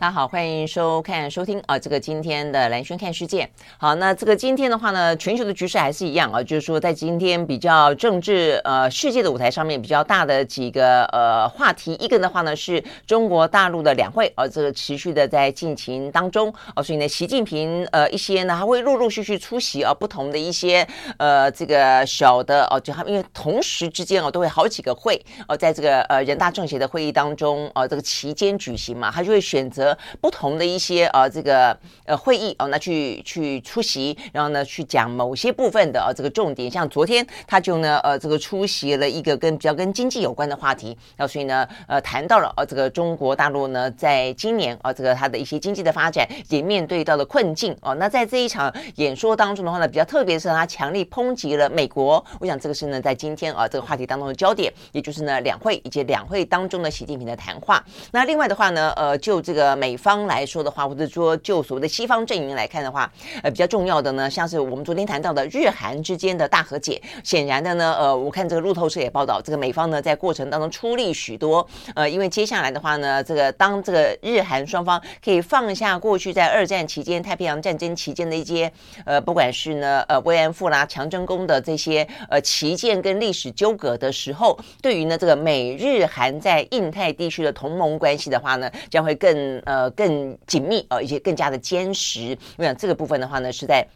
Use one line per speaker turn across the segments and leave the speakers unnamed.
大家好，欢迎收看、收听啊，这个今天的蓝轩看世界。好，那这个今天的话呢，全球的局势还是一样啊，就是说在今天比较政治呃世界的舞台上面比较大的几个呃话题，一个的话呢是中国大陆的两会，啊、这个持续的在进行当中啊，所以呢，习近平呃一些呢他会陆陆续续出席啊不同的一些呃这个小的哦、就他因为同时之间啊都会好几个会哦、在这个呃人大政协的会议当中啊这个期间举行嘛，他就会选择。不同的一些呃这个呃会议哦，那去去出席，然后呢去讲某些部分的呃这个重点，像昨天他就呢呃这个出席了一个跟比较跟经济有关的话题，那所以呢呃谈到了呃这个中国大陆呢在今年啊这个它的一些经济的发展也面对到了困境哦，那在这一场演说当中的话呢，比较特别是他强力抨击了美国，我想这个是呢在今天啊这个话题当中的焦点，也就是呢两会以及两会当中的习近平的谈话。那另外的话呢呃就这个。美方来说的话，或者说就所谓的西方阵营来看的话，呃，比较重要的呢，像是我们昨天谈到的日韩之间的大和解，显然的呢，呃，我看这个路透社也报道，这个美方呢在过程当中出力许多，呃，因为接下来的话呢，这个当这个日韩双方可以放下过去在二战期间、太平洋战争期间的一些，呃，不管是呢，呃，慰安妇啦、强征工的这些呃旗舰跟历史纠葛的时候，对于呢这个美日韩在印太地区的同盟关系的话呢，将会更。呃，更紧密呃，一些更加的坚实。我想这个部分的话呢，是在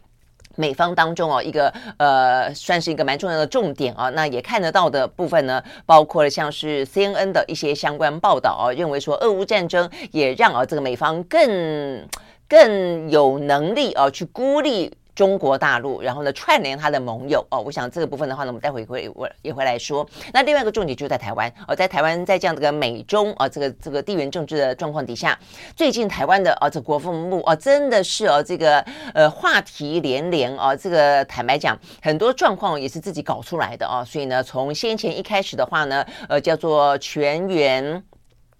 美方当中哦，一个呃，算是一个蛮重要的重点啊。那也看得到的部分呢，包括了像是 CNN 的一些相关报道啊，认为说俄乌战争也让啊这个美方更更有能力啊去孤立。中国大陆，然后呢串联他的盟友哦，我想这个部分的话呢，我们待会会我也会来说。那另外一个重点就在台湾哦，在台湾在这样的个美中啊这个这个地缘政治的状况底下，最近台湾的啊这国防部啊真的是哦这个呃话题连连啊，这个坦白讲很多状况也是自己搞出来的啊，所以呢从先前一开始的话呢，呃叫做全员。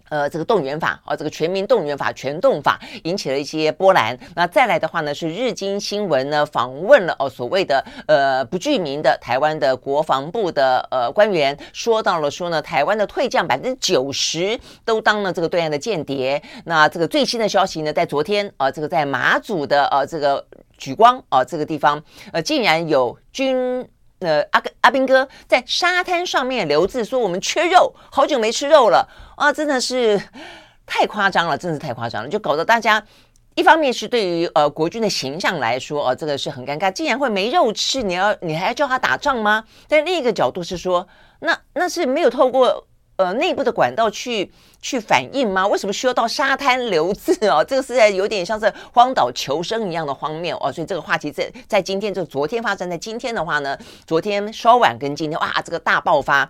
呃，这个动员法啊，这个全民动员法、全动法引起了一些波澜。那再来的话呢，是日经新闻呢访问了哦，所谓的呃不具名的台湾的国防部的呃官员，说到了说呢，台湾的退将百分之九十都当了这个对岸的间谍。那这个最新的消息呢，在昨天啊，这个在马祖的呃这个莒光啊这个地方，呃竟然有军。呃，阿哥阿兵哥在沙滩上面留字说：“我们缺肉，好久没吃肉了啊！”真的是太夸张了，真的是太夸张了，就搞得大家一方面是对于呃国军的形象来说，哦、这个是很尴尬，竟然会没肉吃，你要你还要叫他打仗吗？但另一个角度是说，那那是没有透过。呃，内部的管道去去反应吗？为什么需要到沙滩留置哦？这个是在有点像是荒岛求生一样的荒谬哦。所以这个话题在在今天就昨天发生在今天的话呢，昨天稍晚跟今天哇，这个大爆发。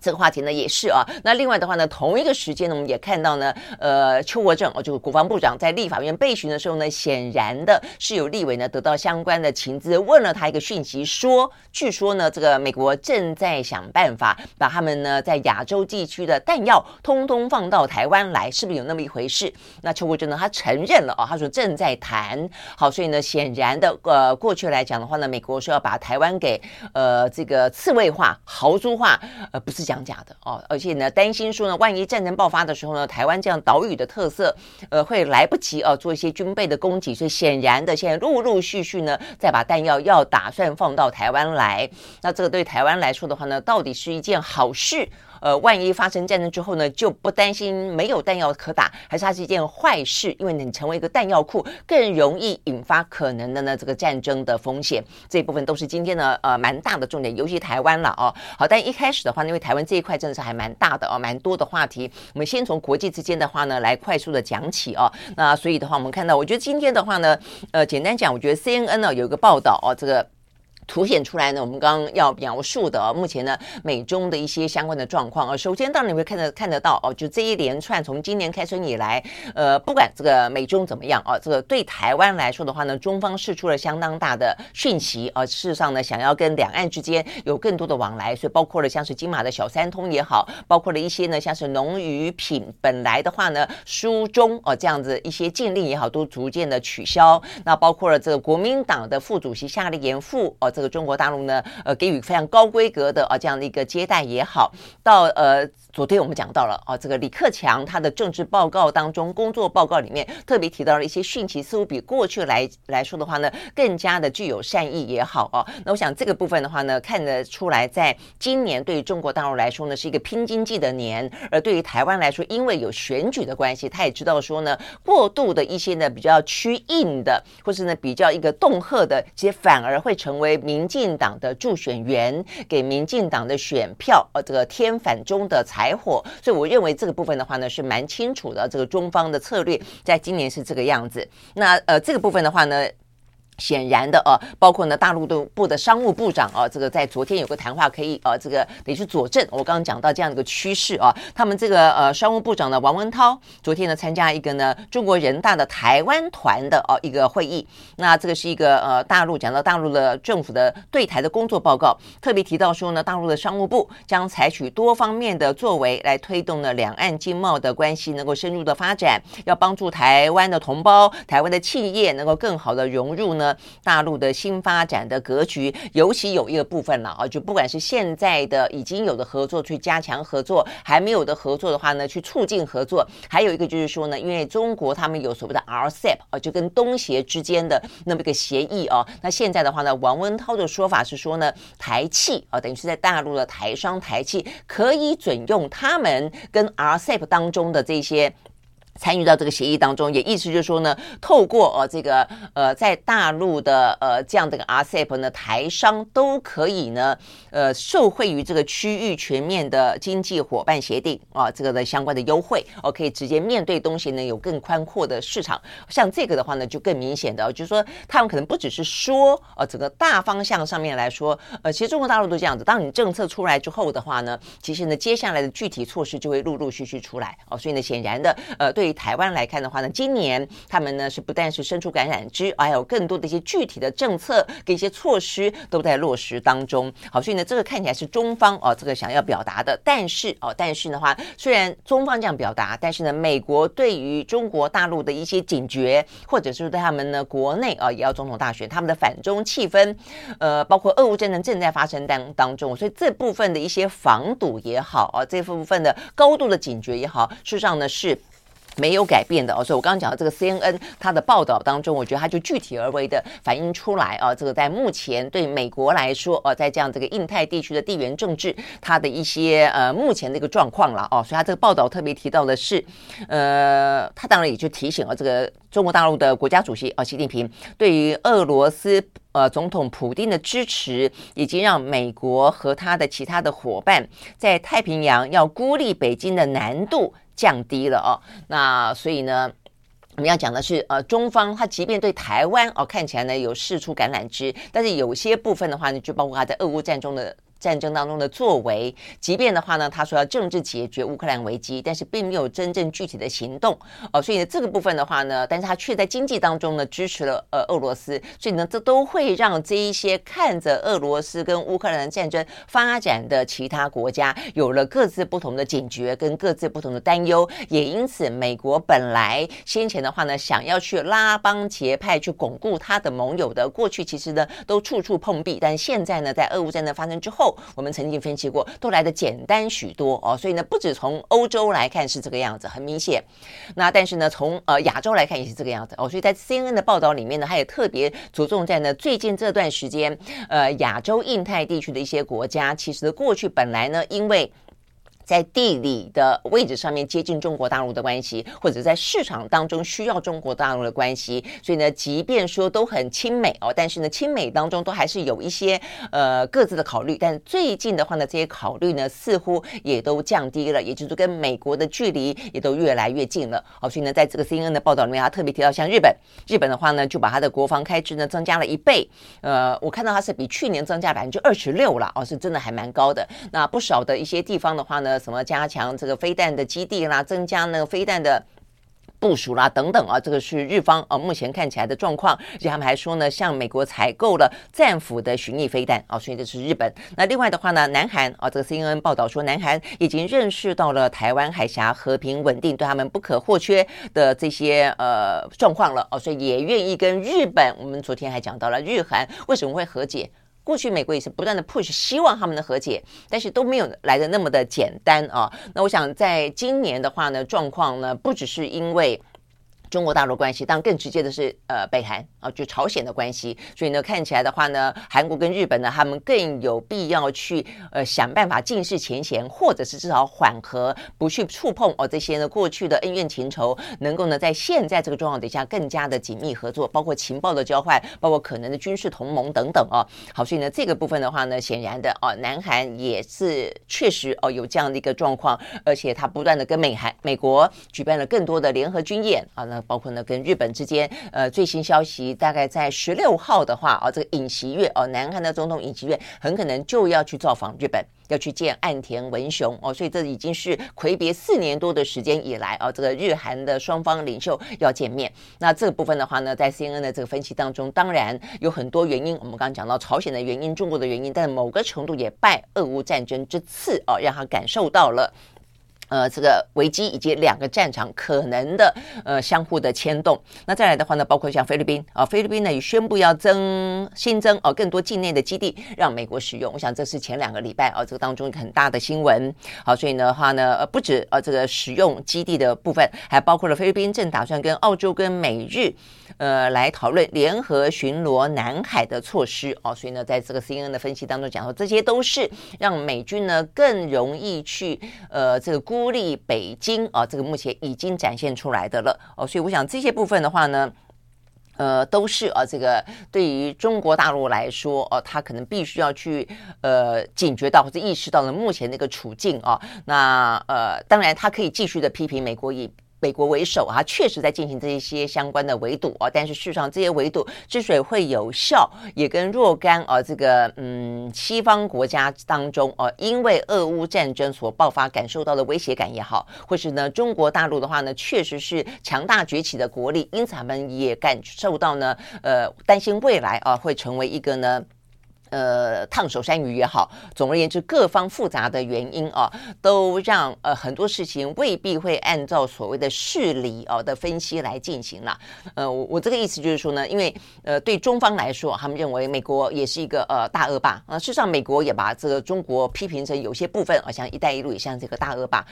这个话题呢也是啊，那另外的话呢，同一个时间呢，我们也看到呢，呃，邱国正哦，就是国防部长在立法院备询的时候呢，显然的是有立委呢得到相关的情资，问了他一个讯息，说，据说呢，这个美国正在想办法把他们呢在亚洲地区的弹药通通放到台湾来，是不是有那么一回事？那邱国正呢，他承认了啊，他说正在谈。好，所以呢，显然的，呃，过去来讲的话呢，美国说要把台湾给呃这个刺猬化、豪猪化，呃，不是。讲假的哦，而且呢，担心说呢，万一战争爆发的时候呢，台湾这样岛屿的特色，呃，会来不及啊，做一些军备的供给，所以显然的，现在陆陆续续呢，再把弹药要打算放到台湾来，那这个对台湾来说的话呢，到底是一件好事？呃，万一发生战争之后呢，就不担心没有弹药可打，还是它是一件坏事？因为你成为一个弹药库，更容易引发可能的呢这个战争的风险。这部分都是今天的呃蛮大的重点，尤其台湾了哦。好，但一开始的话，因为台湾这一块真的是还蛮大的哦，蛮多的话题。我们先从国际之间的话呢来快速的讲起哦。那所以的话，我们看到，我觉得今天的话呢，呃，简单讲，我觉得 CNN 呢有一个报道哦，这个。凸显出来呢，我们刚刚要描述的目前呢，美中的一些相关的状况啊。首先，当然你会看得看得到哦，就这一连串从今年开春以来，呃，不管这个美中怎么样啊，这个对台湾来说的话呢，中方释出了相当大的讯息啊。事实上呢，想要跟两岸之间有更多的往来，所以包括了像是金马的小三通也好，包括了一些呢，像是农渔品本来的话呢，书中哦这样子一些禁令也好，都逐渐的取消。那包括了这个国民党的副主席夏立言副哦。这个中国大陆呢，呃，给予非常高规格的啊这样的一个接待也好，到呃。昨天我们讲到了啊，这个李克强他的政治报告当中，工作报告里面特别提到了一些讯息，似乎比过去来来说的话呢，更加的具有善意也好啊。那我想这个部分的话呢，看得出来，在今年对于中国大陆来说呢，是一个拼经济的年；而对于台湾来说，因为有选举的关系，他也知道说呢，过度的一些呢比较趋硬的，或是呢比较一个恫吓的，其实反而会成为民进党的助选员，给民进党的选票，呃，这个添反中的财。柴火，所以我认为这个部分的话呢是蛮清楚的。这个中方的策略在今年是这个样子。那呃，这个部分的话呢。显然的啊，包括呢大陆的部的商务部长啊，这个在昨天有个谈话可以呃、啊，这个得去佐证我刚刚讲到这样一个趋势啊。他们这个呃商务部长呢王文涛昨天呢参加一个呢中国人大的台湾团的哦、一个会议，那这个是一个呃大陆讲到大陆的政府的对台的工作报告，特别提到说呢大陆的商务部将采取多方面的作为来推动呢两岸经贸的关系能够深入的发展，要帮助台湾的同胞、台湾的企业能够更好的融入呢。大陆的新发展的格局，尤其有一个部分了啊，就不管是现在的已经有的合作去加强合作，还没有的合作的话呢，去促进合作。还有一个就是说呢，因为中国他们有所谓的 RCEP 啊，就跟东协之间的那么一个协议啊。那现在的话呢，王文涛的说法是说呢，台气啊，等于是在大陆的台商台气可以准用他们跟 RCEP 当中的这些。参与到这个协议当中，也意思就是说呢，透过呃这个呃在大陆的呃这样的一个 RCEP 呢，台商都可以呢呃受惠于这个区域全面的经济伙伴协定啊，这个的相关的优惠，哦，可以直接面对东西呢有更宽阔的市场。像这个的话呢，就更明显的就是说，他们可能不只是说呃整个大方向上面来说，呃其实中国大陆都这样子，当你政策出来之后的话呢，其实呢接下来的具体措施就会陆陆续续出来哦，所以呢显然的呃对。对台湾来看的话呢，今年他们呢是不但是伸出橄榄枝，还有更多的一些具体的政策跟一些措施都在落实当中。好，所以呢，这个看起来是中方哦，这个想要表达的。但是哦，但是的话，虽然中方这样表达，但是呢，美国对于中国大陆的一些警觉，或者是对他们呢国内啊也要总统大选，他们的反中气氛，呃，包括俄乌战争正在发生当当中，所以这部分的一些防堵也好啊，这部分的高度的警觉也好，事实上呢是。没有改变的哦，所以我刚刚讲的这个 CNN 它的报道当中，我觉得它就具体而为的反映出来啊，这个在目前对美国来说，哦，在这样这个印太地区的地缘政治，它的一些呃目前的一个状况了哦，所以它这个报道特别提到的是，呃，它当然也就提醒了这个中国大陆的国家主席啊，习近平对于俄罗斯呃总统普丁的支持，以及让美国和他的其他的伙伴在太平洋要孤立北京的难度。降低了哦，那所以呢，我们要讲的是，呃，中方他即便对台湾哦看起来呢有释出橄榄枝，但是有些部分的话呢，就包括他在俄乌战中的。战争当中的作为，即便的话呢，他说要政治解决乌克兰危机，但是并没有真正具体的行动。哦，所以呢，这个部分的话呢，但是他却在经济当中呢支持了呃俄罗斯，所以呢，这都会让这一些看着俄罗斯跟乌克兰战争发展的其他国家有了各自不同的警觉跟各自不同的担忧，也因此，美国本来先前的话呢，想要去拉帮结派去巩固他的盟友的，过去其实呢都处处碰壁，但现在呢，在俄乌战争发生之后。我们曾经分析过，都来的简单许多哦，所以呢，不止从欧洲来看是这个样子，很明显。那但是呢，从呃亚洲来看也是这个样子哦，所以在 CNN 的报道里面呢，它也特别着重在呢最近这段时间，呃亚洲印太地区的一些国家，其实过去本来呢，因为在地理的位置上面接近中国大陆的关系，或者在市场当中需要中国大陆的关系，所以呢，即便说都很亲美哦，但是呢，亲美当中都还是有一些呃各自的考虑。但最近的话呢，这些考虑呢似乎也都降低了，也就是跟美国的距离也都越来越近了。哦，所以呢，在这个 CNN 的报道里面，他特别提到像日本，日本的话呢，就把他的国防开支呢增加了一倍。呃，我看到它是比去年增加百分之二十六了哦，是真的还蛮高的。那不少的一些地方的话呢。什么加强这个飞弹的基地啦，增加那个飞弹的部署啦，等等啊，这个是日方啊目前看起来的状况。而且他们还说呢，向美国采购了战斧的巡弋飞弹啊，所以这是日本。那另外的话呢，南韩啊，这个 CNN 报道说，南韩已经认识到了台湾海峡和平稳定对他们不可或缺的这些呃状况了哦，所以也愿意跟日本。我们昨天还讲到了日韩为什么会和解。过去美国也是不断的 push，希望他们的和解，但是都没有来的那么的简单啊。那我想在今年的话呢，状况呢不只是因为。中国大陆关系，当然更直接的是呃北韩啊，就朝鲜的关系。所以呢，看起来的话呢，韩国跟日本呢，他们更有必要去呃想办法尽释前嫌，或者是至少缓和，不去触碰哦这些呢过去的恩怨情仇，能够呢在现在这个状况底下更加的紧密合作，包括情报的交换，包括可能的军事同盟等等哦。好，所以呢这个部分的话呢，显然的哦，南韩也是确实哦有这样的一个状况，而且他不断的跟美韩美国举办了更多的联合军演啊那。包括呢，跟日本之间，呃，最新消息大概在十六号的话，哦，这个尹锡悦哦，南韩的总统尹锡悦很可能就要去造访日本，要去见岸田文雄哦，所以这已经是魁别四年多的时间以来哦，这个日韩的双方领袖要见面。那这个部分的话呢，在 CNN 的这个分析当中，当然有很多原因，我们刚刚讲到朝鲜的原因、中国的原因，但某个程度也拜俄乌战争之赐哦，让他感受到了。呃，这个危机以及两个战场可能的呃相互的牵动。那再来的话呢，包括像菲律宾啊，菲律宾呢也宣布要增新增哦更多境内的基地让美国使用。我想这是前两个礼拜啊这个当中很大的新闻。好，所以的话呢，呃不止呃这个使用基地的部分，还包括了菲律宾正打算跟澳洲跟美日呃来讨论联合巡逻南海的措施哦。所以呢，在这个 CNN 的分析当中讲说，这些都是让美军呢更容易去呃这个孤。立北京啊，这个目前已经展现出来的了哦，所以我想这些部分的话呢，呃，都是啊，这个对于中国大陆来说哦，他可能必须要去呃警觉到或者意识到了目前那个处境啊，那呃，当然他可以继续的批评美国以。美国为首啊，确实在进行这一些相关的围堵啊，但是事实上这些围堵之所以会有效，也跟若干啊这个嗯西方国家当中啊，因为俄乌战争所爆发感受到的威胁感也好，或是呢中国大陆的话呢，确实是强大崛起的国力，因此他们也感受到呢，呃，担心未来啊会成为一个呢。呃，烫手山芋也好，总而言之，各方复杂的原因啊，都让呃很多事情未必会按照所谓的事理啊的分析来进行了。呃，我我这个意思就是说呢，因为呃对中方来说，他们认为美国也是一个呃大恶霸啊。事实上，美国也把这个中国批评成有些部分，好像“一带一路”也像这个大恶霸。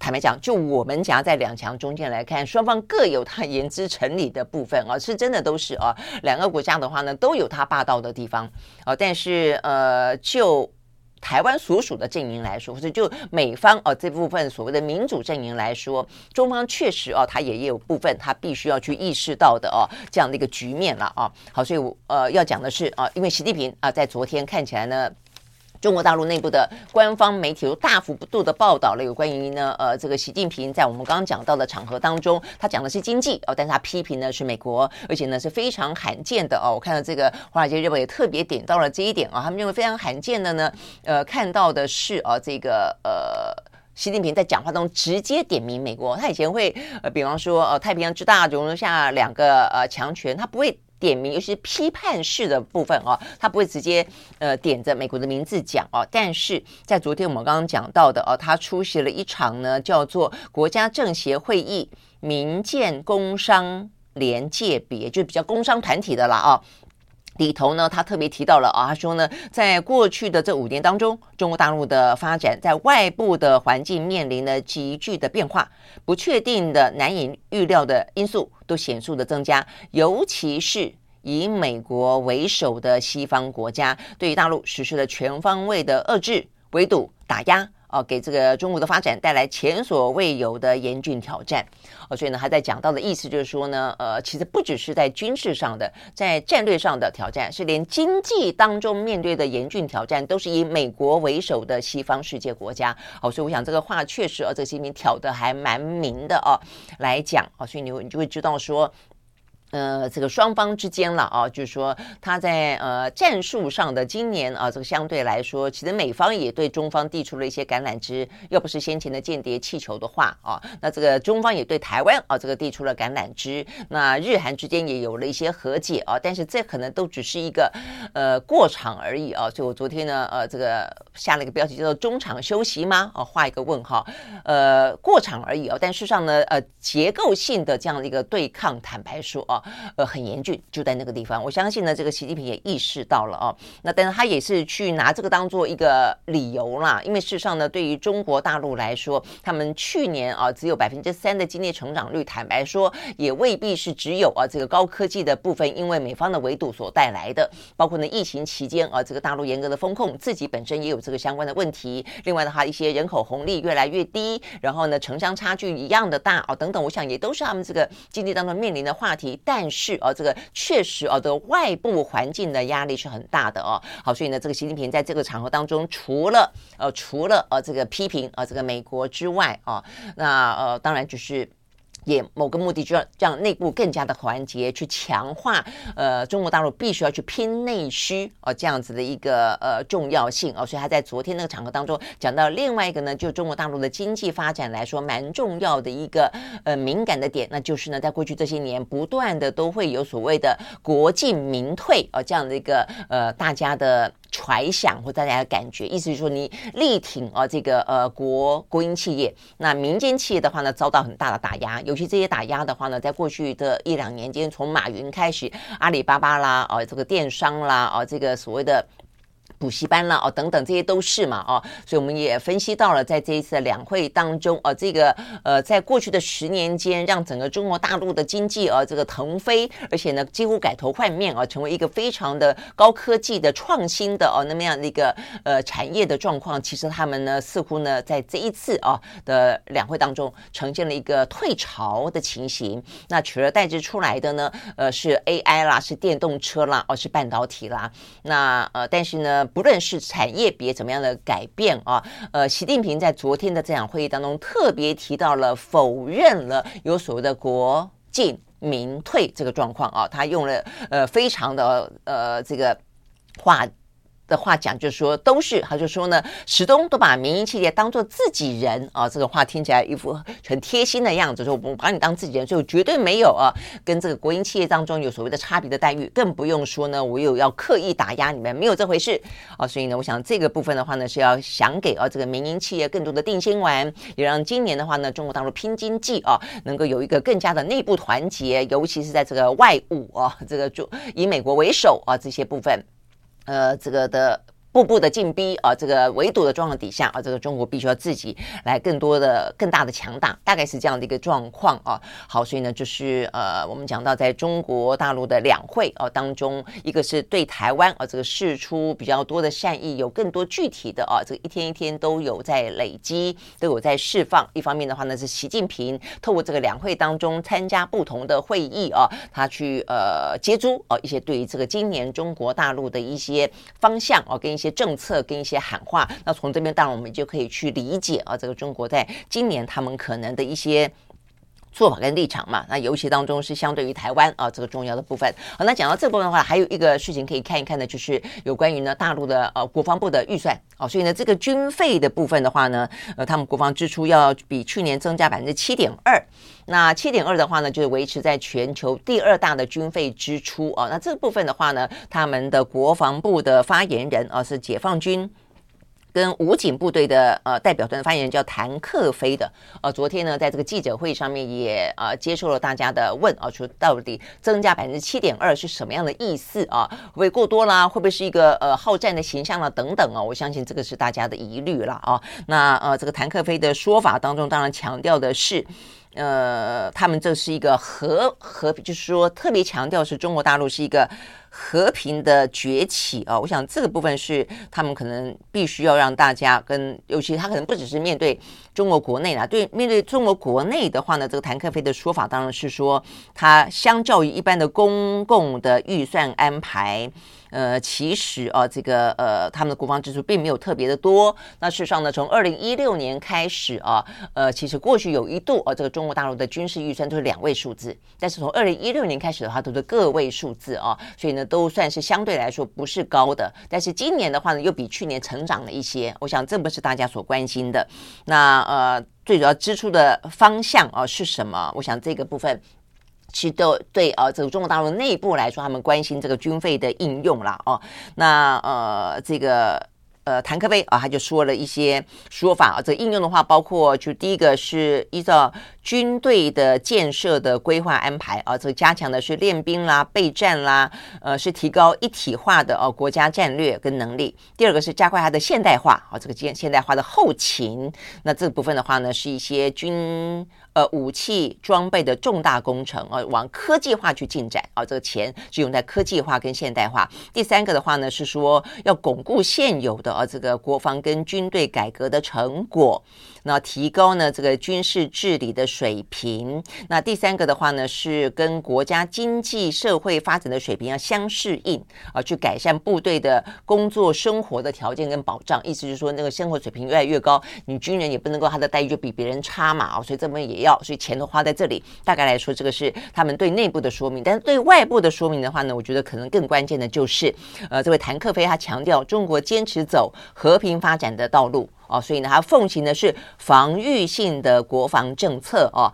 坦白讲，就我们夹在两强中间来看，双方各有他言之成理的部分啊，是真的都是啊。两个国家的话呢，都有他霸道的地方啊。但是呃，就台湾所属的阵营来说，或者就美方啊这部分所谓的民主阵营来说，中方确实啊，他也有部分他必须要去意识到的哦、啊，这样的一个局面了啊。好，所以我呃要讲的是啊，因为习近平啊，在昨天看起来呢。中国大陆内部的官方媒体都大幅度的报道了有关于呢，呃，这个习近平在我们刚刚讲到的场合当中，他讲的是经济哦，但是他批评的是美国，而且呢是非常罕见的哦。我看到这个《华尔街日报》也特别点到了这一点啊，他们认为非常罕见的呢，呃，看到的是啊，这个呃，习近平在讲话中直接点名美国，他以前会呃，比方说呃，太平洋之大容得下两个呃强权，他不会。点名，尤其是批判式的部分哦，他不会直接呃点着美国的名字讲哦。但是在昨天我们刚刚讲到的哦，他出席了一场呢叫做国家政协会议民建工商联界别，就比较工商团体的啦哦。里头呢，他特别提到了啊，他说呢，在过去的这五年当中，中国大陆的发展在外部的环境面临了急剧的变化，不确定的、难以预料的因素都显著的增加，尤其是以美国为首的西方国家对于大陆实施了全方位的遏制、围堵、打压。哦，给这个中国的发展带来前所未有的严峻挑战。哦，所以呢，他在讲到的意思就是说呢，呃，其实不只是在军事上的，在战略上的挑战，是连经济当中面对的严峻挑战，都是以美国为首的西方世界国家。哦，所以我想这个话确实，哦，这个习近平挑的还蛮明的哦，来讲哦，所以你你就会知道说。呃，这个双方之间了啊，就是说他在呃战术上的今年啊，这个相对来说，其实美方也对中方递出了一些橄榄枝，要不是先前的间谍气球的话啊，那这个中方也对台湾啊这个递出了橄榄枝，那日韩之间也有了一些和解啊，但是这可能都只是一个呃过场而已啊，所以我昨天呢呃这个下了一个标题叫做中场休息吗？啊，画一个问号，呃过场而已啊，但事实上呢呃结构性的这样的一个对抗，坦白说啊。呃，很严峻，就在那个地方。我相信呢，这个习近平也意识到了哦。那但是他也是去拿这个当做一个理由啦，因为事实上呢，对于中国大陆来说，他们去年啊只有百分之三的经济成长率，坦白说也未必是只有啊这个高科技的部分，因为美方的围堵所带来的。包括呢，疫情期间啊，这个大陆严格的风控，自己本身也有这个相关的问题。另外的话，一些人口红利越来越低，然后呢，城乡差距一样的大啊，等等，我想也都是他们这个经济当中面临的话题。但是啊，这个确实啊，这个外部环境的压力是很大的哦。好，所以呢，这个习近平在这个场合当中，除了呃，除了呃，这个批评啊，这个美国之外啊，那呃，当然就是。也某个目的，就要让内部更加的团结，去强化呃中国大陆必须要去拼内需哦，这样子的一个呃重要性哦，所以他在昨天那个场合当中讲到另外一个呢，就中国大陆的经济发展来说蛮重要的一个呃敏感的点，那就是呢，在过去这些年不断的都会有所谓的国进民退哦这样的一个呃大家的。揣想或大家的感觉，意思就是说你力挺啊这个呃国国营企业，那民间企业的话呢，遭到很大的打压，尤其这些打压的话呢，在过去的一两年间，从马云开始，阿里巴巴啦，啊这个电商啦，啊这个所谓的。补习班了哦，等等，这些都是嘛哦，所以我们也分析到了，在这一次的两会当中哦，这个呃，在过去的十年间，让整个中国大陆的经济啊这个腾飞，而且呢几乎改头换面啊，成为一个非常的高科技的创新的哦那么样的一个呃产业的状况，其实他们呢似乎呢在这一次啊的两会当中呈现了一个退潮的情形，那取而代之出来的呢呃是 AI 啦，是电动车啦，哦是半导体啦，那呃但是呢。不论是产业别怎么样的改变啊，呃，习近平在昨天的这场会议当中特别提到了，否认了有所谓的国进民退这个状况啊，他用了呃非常的呃这个话。的话讲就是说都是，他就说呢，始终都把民营企业当做自己人啊，这个话听起来一副很贴心的样子，说我们把你当自己人，所以绝对没有啊，跟这个国营企业当中有所谓的差别的待遇，更不用说呢，我有要刻意打压你们，没有这回事啊，所以呢，我想这个部分的话呢，是要想给啊这个民营企业更多的定心丸，也让今年的话呢，中国大陆拼经济啊，能够有一个更加的内部团结，尤其是在这个外务啊，这个就以美国为首啊这些部分。呃，这个的。步步的进逼啊，这个围堵的状况底下啊，这个中国必须要自己来更多的、更大的强大，大概是这样的一个状况啊。好，所以呢，就是呃，我们讲到在中国大陆的两会啊当中，一个是对台湾啊这个释出比较多的善意，有更多具体的啊，这个一天一天都有在累积，都有在释放。一方面的话呢，是习近平透过这个两会当中参加不同的会议啊，他去呃接触啊一些对于这个今年中国大陆的一些方向啊跟。一些政策跟一些喊话，那从这边当然我们就可以去理解啊，这个中国在今年他们可能的一些做法跟立场嘛。那尤其当中是相对于台湾啊这个重要的部分。好，那讲到这部分的话，还有一个事情可以看一看的，就是有关于呢大陆的呃国防部的预算啊。所以呢这个军费的部分的话呢，呃他们国防支出要比去年增加百分之七点二。那七点二的话呢，就是维持在全球第二大的军费支出啊。那这部分的话呢，他们的国防部的发言人啊是解放军跟武警部队的呃代表团的发言人叫谭克飞的。呃，昨天呢，在这个记者会上面也呃接受了大家的问啊，说到底增加百分之七点二是什么样的意思啊？会不会过多啦？会不会是一个呃好战的形象了？等等啊，我相信这个是大家的疑虑了啊。那呃，这个谭克飞的说法当中，当然强调的是。呃，他们这是一个和和平，就是说特别强调是中国大陆是一个。和平的崛起啊，我想这个部分是他们可能必须要让大家跟，尤其他可能不只是面对中国国内啦，对面对中国国内的话呢，这个谭克非的说法当然是说，他相较于一般的公共的预算安排。呃，其实啊，这个呃，他们的国防支出并没有特别的多。那事实上呢，从二零一六年开始啊，呃，其实过去有一度啊，这个中国大陆的军事预算都是两位数字，但是从二零一六年开始的话，都是个位数字啊，所以呢，都算是相对来说不是高的。但是今年的话呢，又比去年成长了一些。我想这不是大家所关心的。那呃，最主要支出的方向啊是什么？我想这个部分。其实都对啊，这个中国大陆内部来说，他们关心这个军费的应用了哦。那呃，这个呃，谭克非啊，他就说了一些说法啊。这个应用的话，包括就第一个是依照军队的建设的规划安排啊，这个加强的是练兵啦、备战啦，呃，是提高一体化的哦国家战略跟能力。第二个是加快它的现代化啊，这个现现代化的后勤。那这部分的话呢，是一些军。呃，武器装备的重大工程啊，往科技化去进展啊，这个钱是用在科技化跟现代化。第三个的话呢，是说要巩固现有的啊这个国防跟军队改革的成果。那提高呢这个军事治理的水平。那第三个的话呢，是跟国家经济社会发展的水平要相适应啊，去改善部队的工作生活的条件跟保障。意思就是说，那个生活水平越来越高，你军人也不能够他的待遇就比别人差嘛啊，所以这边也要，所以钱都花在这里。大概来说，这个是他们对内部的说明。但是对外部的说明的话呢，我觉得可能更关键的就是，呃，这位谭克非他强调，中国坚持走和平发展的道路。哦，所以呢，他奉行的是防御性的国防政策哦。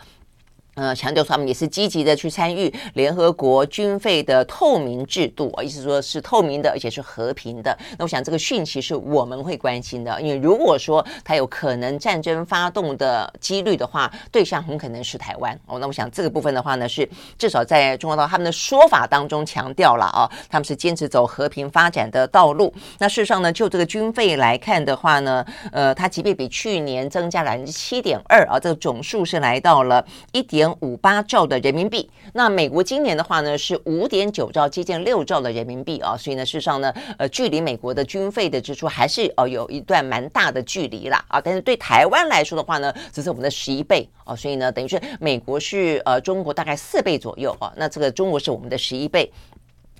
呃，强调说他们也是积极的去参与联合国军费的透明制度，啊意思说是透明的，而且是和平的。那我想这个讯息是我们会关心的，因为如果说他有可能战争发动的几率的话，对象很可能是台湾。哦，那我想这个部分的话呢，是至少在中国到他们的说法当中强调了啊，他们是坚持走和平发展的道路。那事实上呢，就这个军费来看的话呢，呃，它即便比去年增加了百分之七点二啊，这个总数是来到了一点。五八兆的人民币，那美国今年的话呢是五点九兆，接近六兆的人民币啊，所以呢，事实上呢，呃，距离美国的军费的支出还是哦有一段蛮大的距离啦啊，但是对台湾来说的话呢，只是我们的十一倍啊，所以呢，等于是美国是呃中国大概四倍左右啊，那这个中国是我们的十一倍。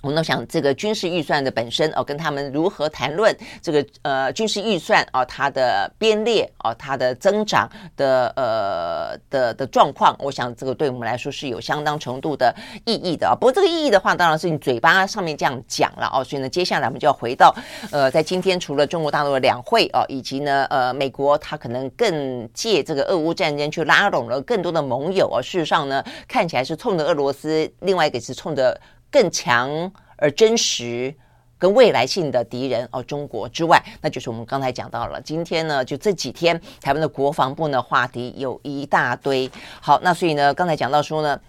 我们都想这个军事预算的本身哦，跟他们如何谈论这个呃军事预算啊，它的编列哦，它的增长的呃的的状况，我想这个对我们来说是有相当程度的意义的啊。不过这个意义的话，当然是你嘴巴上面这样讲了哦。所以呢，接下来我们就要回到呃，在今天除了中国大陆的两会哦，以及呢呃美国它可能更借这个俄乌战争去拉拢了更多的盟友啊。事实上呢，看起来是冲着俄罗斯，另外一个是冲着。更强而真实跟未来性的敌人哦，中国之外，那就是我们刚才讲到了。今天呢，就这几天，台湾的国防部呢话题有一大堆。好，那所以呢，刚才讲到说呢。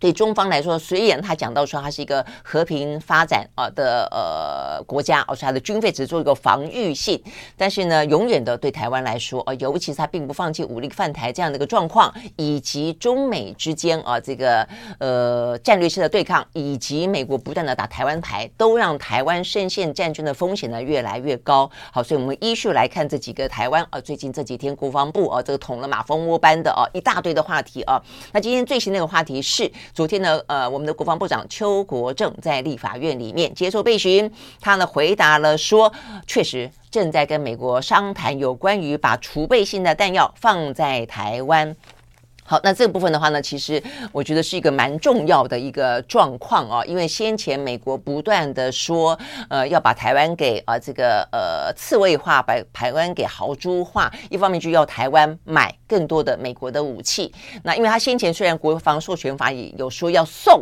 对中方来说，虽然他讲到说他是一个和平发展啊的呃国家，而且他的军费只做一个防御性，但是呢，永远的对台湾来说，啊，尤其是他并不放弃武力犯台这样的一个状况，以及中美之间啊这个呃战略性的对抗，以及美国不断的打台湾牌，都让台湾深陷战争的风险呢越来越高。好，所以我们依序来看这几个台湾啊，最近这几天国防部啊这个捅了马蜂窝般的啊一大堆的话题啊，那今天最新那个话题是。昨天呢，呃，我们的国防部长邱国正在立法院里面接受备询，他呢回答了说，确实正在跟美国商谈有关于把储备性的弹药放在台湾。好，那这个部分的话呢，其实我觉得是一个蛮重要的一个状况啊，因为先前美国不断的说，呃，要把台湾给啊、呃、这个呃刺猬化，把台湾给豪猪化，一方面就要台湾买更多的美国的武器。那因为他先前虽然国防授权法也有说要送，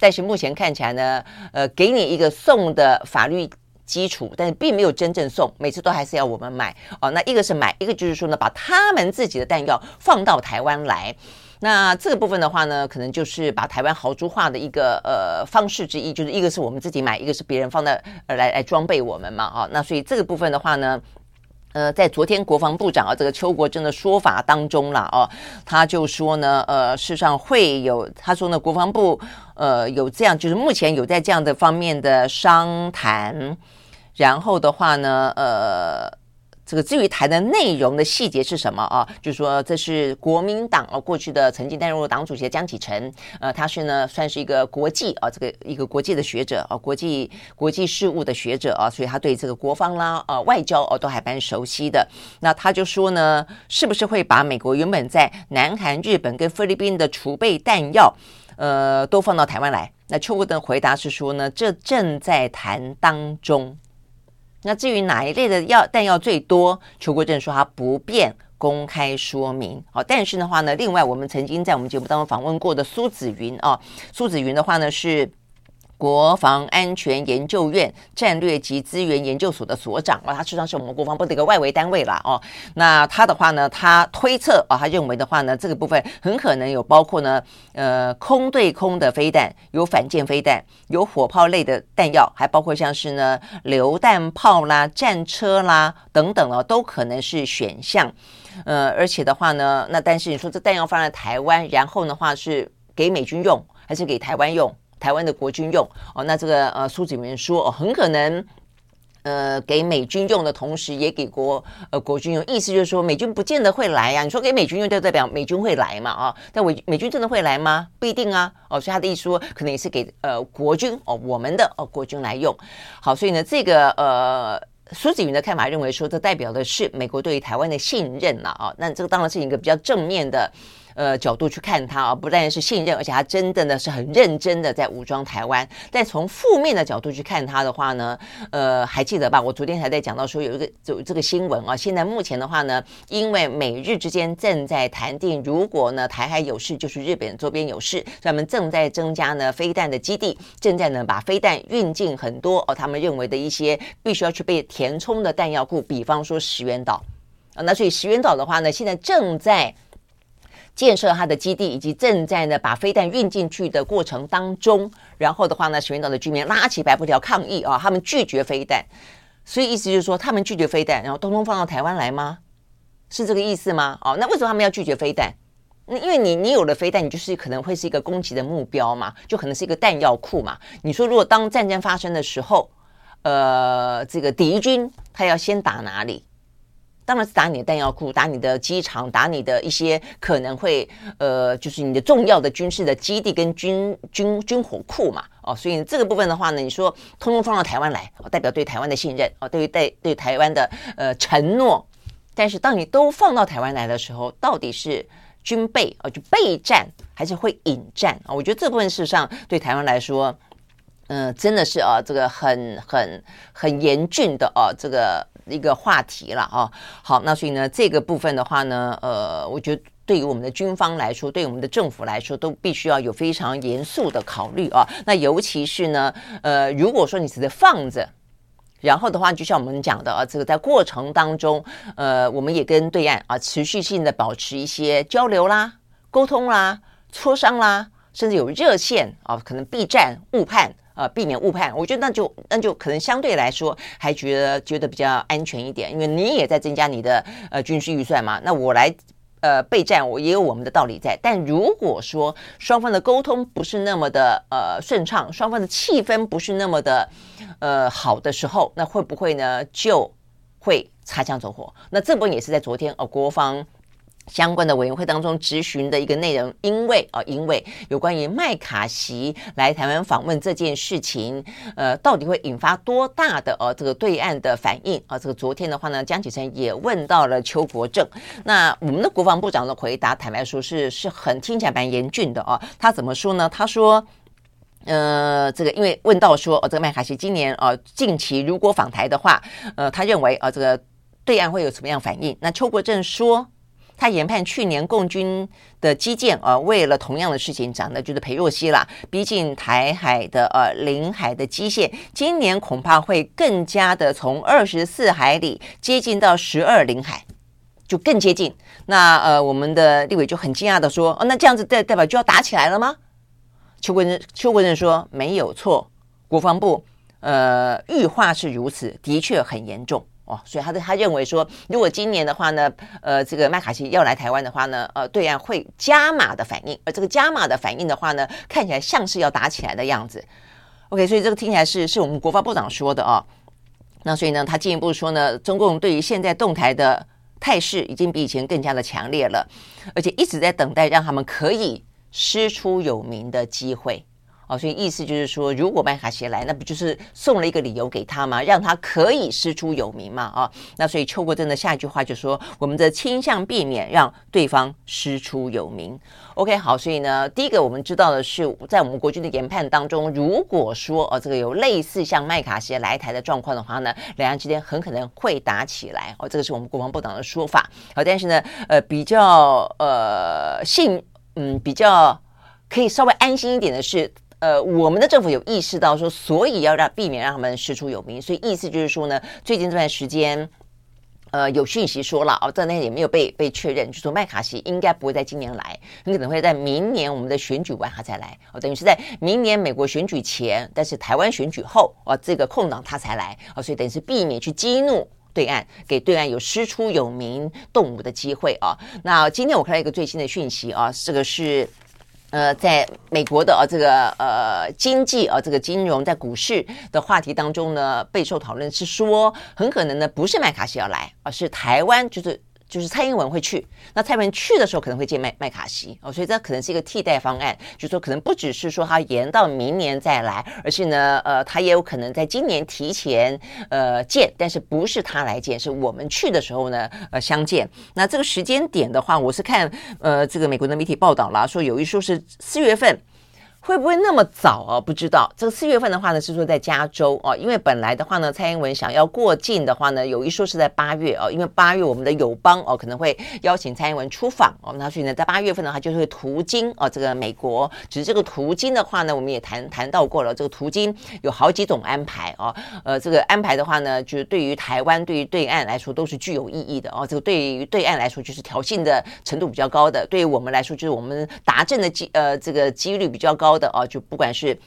但是目前看起来呢，呃，给你一个送的法律。基础，但是并没有真正送，每次都还是要我们买哦。那一个是买，一个就是说呢，把他们自己的弹药放到台湾来。那这个部分的话呢，可能就是把台湾豪猪化的一个呃方式之一，就是一个是我们自己买，一个是别人放在呃来来装备我们嘛啊。那所以这个部分的话呢。呃，在昨天国防部长啊，这个邱国正的说法当中了哦，他就说呢，呃，事实上会有，他说呢，国防部呃有这样，就是目前有在这样的方面的商谈，然后的话呢，呃。这个至于谈的内容的细节是什么啊？就是说，这是国民党啊过去的曾经担任过党主席的江启臣，呃，他是呢算是一个国际啊这个一个国际的学者啊，国际国际事务的学者啊，所以他对这个国防啦、呃外交哦都还蛮熟悉的。那他就说呢，是不是会把美国原本在南韩、日本跟菲律宾的储备弹药，呃，都放到台湾来？那邱国正回答是说呢，这正在谈当中。那至于哪一类的药弹药最多，邱国正说他不便公开说明。好，但是的话呢，另外我们曾经在我们节目当中访问过的苏子云啊，苏子云的话呢是。国防安全研究院战略及资源研究所的所长啊，他实际上是我们国防部的一个外围单位了哦。那他的话呢，他推测啊，他认为的话呢，这个部分很可能有包括呢，呃，空对空的飞弹，有反舰飞弹，有火炮类的弹药，还包括像是呢榴弹炮啦、战车啦等等哦，都可能是选项。呃，而且的话呢，那但是你说这弹药放在台湾，然后的话是给美军用，还是给台湾用？台湾的国军用哦，那这个呃苏子云说哦，很可能呃给美军用的同时，也给国呃国军用，意思就是说美军不见得会来呀、啊。你说给美军用，就代表美军会来嘛啊？但美美军真的会来吗？不一定啊哦，所以他的意思说，可能也是给呃国军哦我们的哦国军来用。好，所以呢，这个呃苏子云的看法认为说，这代表的是美国对于台湾的信任了啊。那这个当然是一个比较正面的。呃，角度去看他啊，不但是信任，而且他真的呢是很认真的在武装台湾。但从负面的角度去看他的话呢，呃，还记得吧？我昨天还在讲到说有一个有这个新闻啊。现在目前的话呢，因为美日之间正在谈定，如果呢台海有事，就是日本周边有事，所以他们正在增加呢飞弹的基地，正在呢把飞弹运进很多哦，他们认为的一些必须要去被填充的弹药库，比方说石垣岛啊。那所以石垣岛的话呢，现在正在。建设它的基地，以及正在呢把飞弹运进去的过程当中，然后的话呢，石垣岛的居民拉起白布条抗议啊，他们拒绝飞弹，所以意思就是说，他们拒绝飞弹，然后通通放到台湾来吗？是这个意思吗？哦，那为什么他们要拒绝飞弹？那因为你你有了飞弹，你就是可能会是一个攻击的目标嘛，就可能是一个弹药库嘛。你说如果当战争发生的时候，呃，这个敌军他要先打哪里？当然是打你的弹药库，打你的机场，打你的一些可能会呃，就是你的重要的军事的基地跟军军军火库嘛。哦，所以这个部分的话呢，你说通通放到台湾来，哦，代表对台湾的信任，哦，对于对对台湾的呃承诺。但是当你都放到台湾来的时候，到底是军备啊，就备战，还是会引战啊？我觉得这部分事实上对台湾来说，嗯、真的是啊，这个很很很严峻的啊，这个。一个话题了啊，好，那所以呢，这个部分的话呢，呃，我觉得对于我们的军方来说，对我们的政府来说，都必须要有非常严肃的考虑啊。那尤其是呢，呃，如果说你只是放着，然后的话，就像我们讲的啊，这个在过程当中，呃，我们也跟对岸啊持续性的保持一些交流啦、沟通啦、磋商啦，甚至有热线啊，可能避战误判。呃，避免误判，我觉得那就那就可能相对来说还觉得觉得比较安全一点，因为你也在增加你的呃军事预算嘛。那我来呃备战，我也有我们的道理在。但如果说双方的沟通不是那么的呃顺畅，双方的气氛不是那么的呃好的时候，那会不会呢就会擦枪走火？那这不也是在昨天呃国防。相关的委员会当中质询的一个内容，因为啊，因为有关于麦卡锡来台湾访问这件事情，呃，到底会引发多大的呃这个对岸的反应啊？这个昨天的话呢，江启臣也问到了邱国正，那我们的国防部长的回答，坦白说是是很听起来蛮严峻的啊。他怎么说呢？他说，呃，这个因为问到说，哦，这个麦卡锡今年呃近期如果访台的话，呃，他认为啊，这个对岸会有什么样反应？那邱国正说。他研判去年共军的基建啊，为了同样的事情涨的就是裴若曦了。毕竟台海的呃领海的基线，今年恐怕会更加的从二十四海里接近到十二领海，就更接近。那呃，我们的立委就很惊讶的说：“哦，那这样子代代表就要打起来了吗？”邱国正邱国正说：“没有错，国防部呃预化是如此，的确很严重。”哦，所以他的他认为说，如果今年的话呢，呃，这个麦卡锡要来台湾的话呢，呃，对岸会加码的反应，而这个加码的反应的话呢，看起来像是要打起来的样子。OK，所以这个听起来是是我们国防部长说的哦。那所以呢，他进一步说呢，中共对于现在动态的态势已经比以前更加的强烈了，而且一直在等待让他们可以师出有名的机会。哦，所以意思就是说，如果麦卡锡来，那不就是送了一个理由给他吗？让他可以师出有名嘛？啊、哦，那所以邱国正的下一句话就说：“我们的倾向避免让对方师出有名。” OK，好，所以呢，第一个我们知道的是，在我们国军的研判当中，如果说哦，这个有类似像麦卡锡来台的状况的话呢，两岸之间很可能会打起来。哦，这个是我们国防部长的说法。好，但是呢，呃，比较呃信，嗯，比较可以稍微安心一点的是。呃，我们的政府有意识到说，所以要让避免让他们师出有名，所以意思就是说呢，最近这段时间，呃，有讯息说了哦，但那也没有被被确认，就说麦卡锡应该不会在今年来，很可能会在明年我们的选举完他才来哦，等于是在明年美国选举前，但是台湾选举后哦，这个空档他才来哦，所以等于是避免去激怒对岸，给对岸有师出有名动武的机会啊。那今天我看到一个最新的讯息啊，这个是。呃，在美国的呃这个呃经济啊，这个金融在股市的话题当中呢，备受讨论是说，很可能呢不是麦卡锡要来，而是台湾就是。就是蔡英文会去，那蔡英文去的时候可能会见麦麦卡锡哦，所以这可能是一个替代方案，就是说可能不只是说他延到明年再来，而是呢，呃，他也有可能在今年提前呃见，但是不是他来见，是我们去的时候呢呃相见。那这个时间点的话，我是看呃这个美国的媒体报道啦，说有一说是四月份。会不会那么早啊？不知道。这个四月份的话呢，是说在加州哦，因为本来的话呢，蔡英文想要过境的话呢，有一说是在八月哦，因为八月我们的友邦哦可能会邀请蔡英文出访哦，那所以呢，在八月份的话就是会途经哦这个美国。只是这个途经的话呢，我们也谈谈到过了，这个途经有好几种安排哦，呃，这个安排的话呢，就是对于台湾、对于对岸来说都是具有意义的哦。这个对于对岸来说就是挑衅的程度比较高的，对于我们来说就是我们达阵的机呃这个几率比较高。的哦，就不管是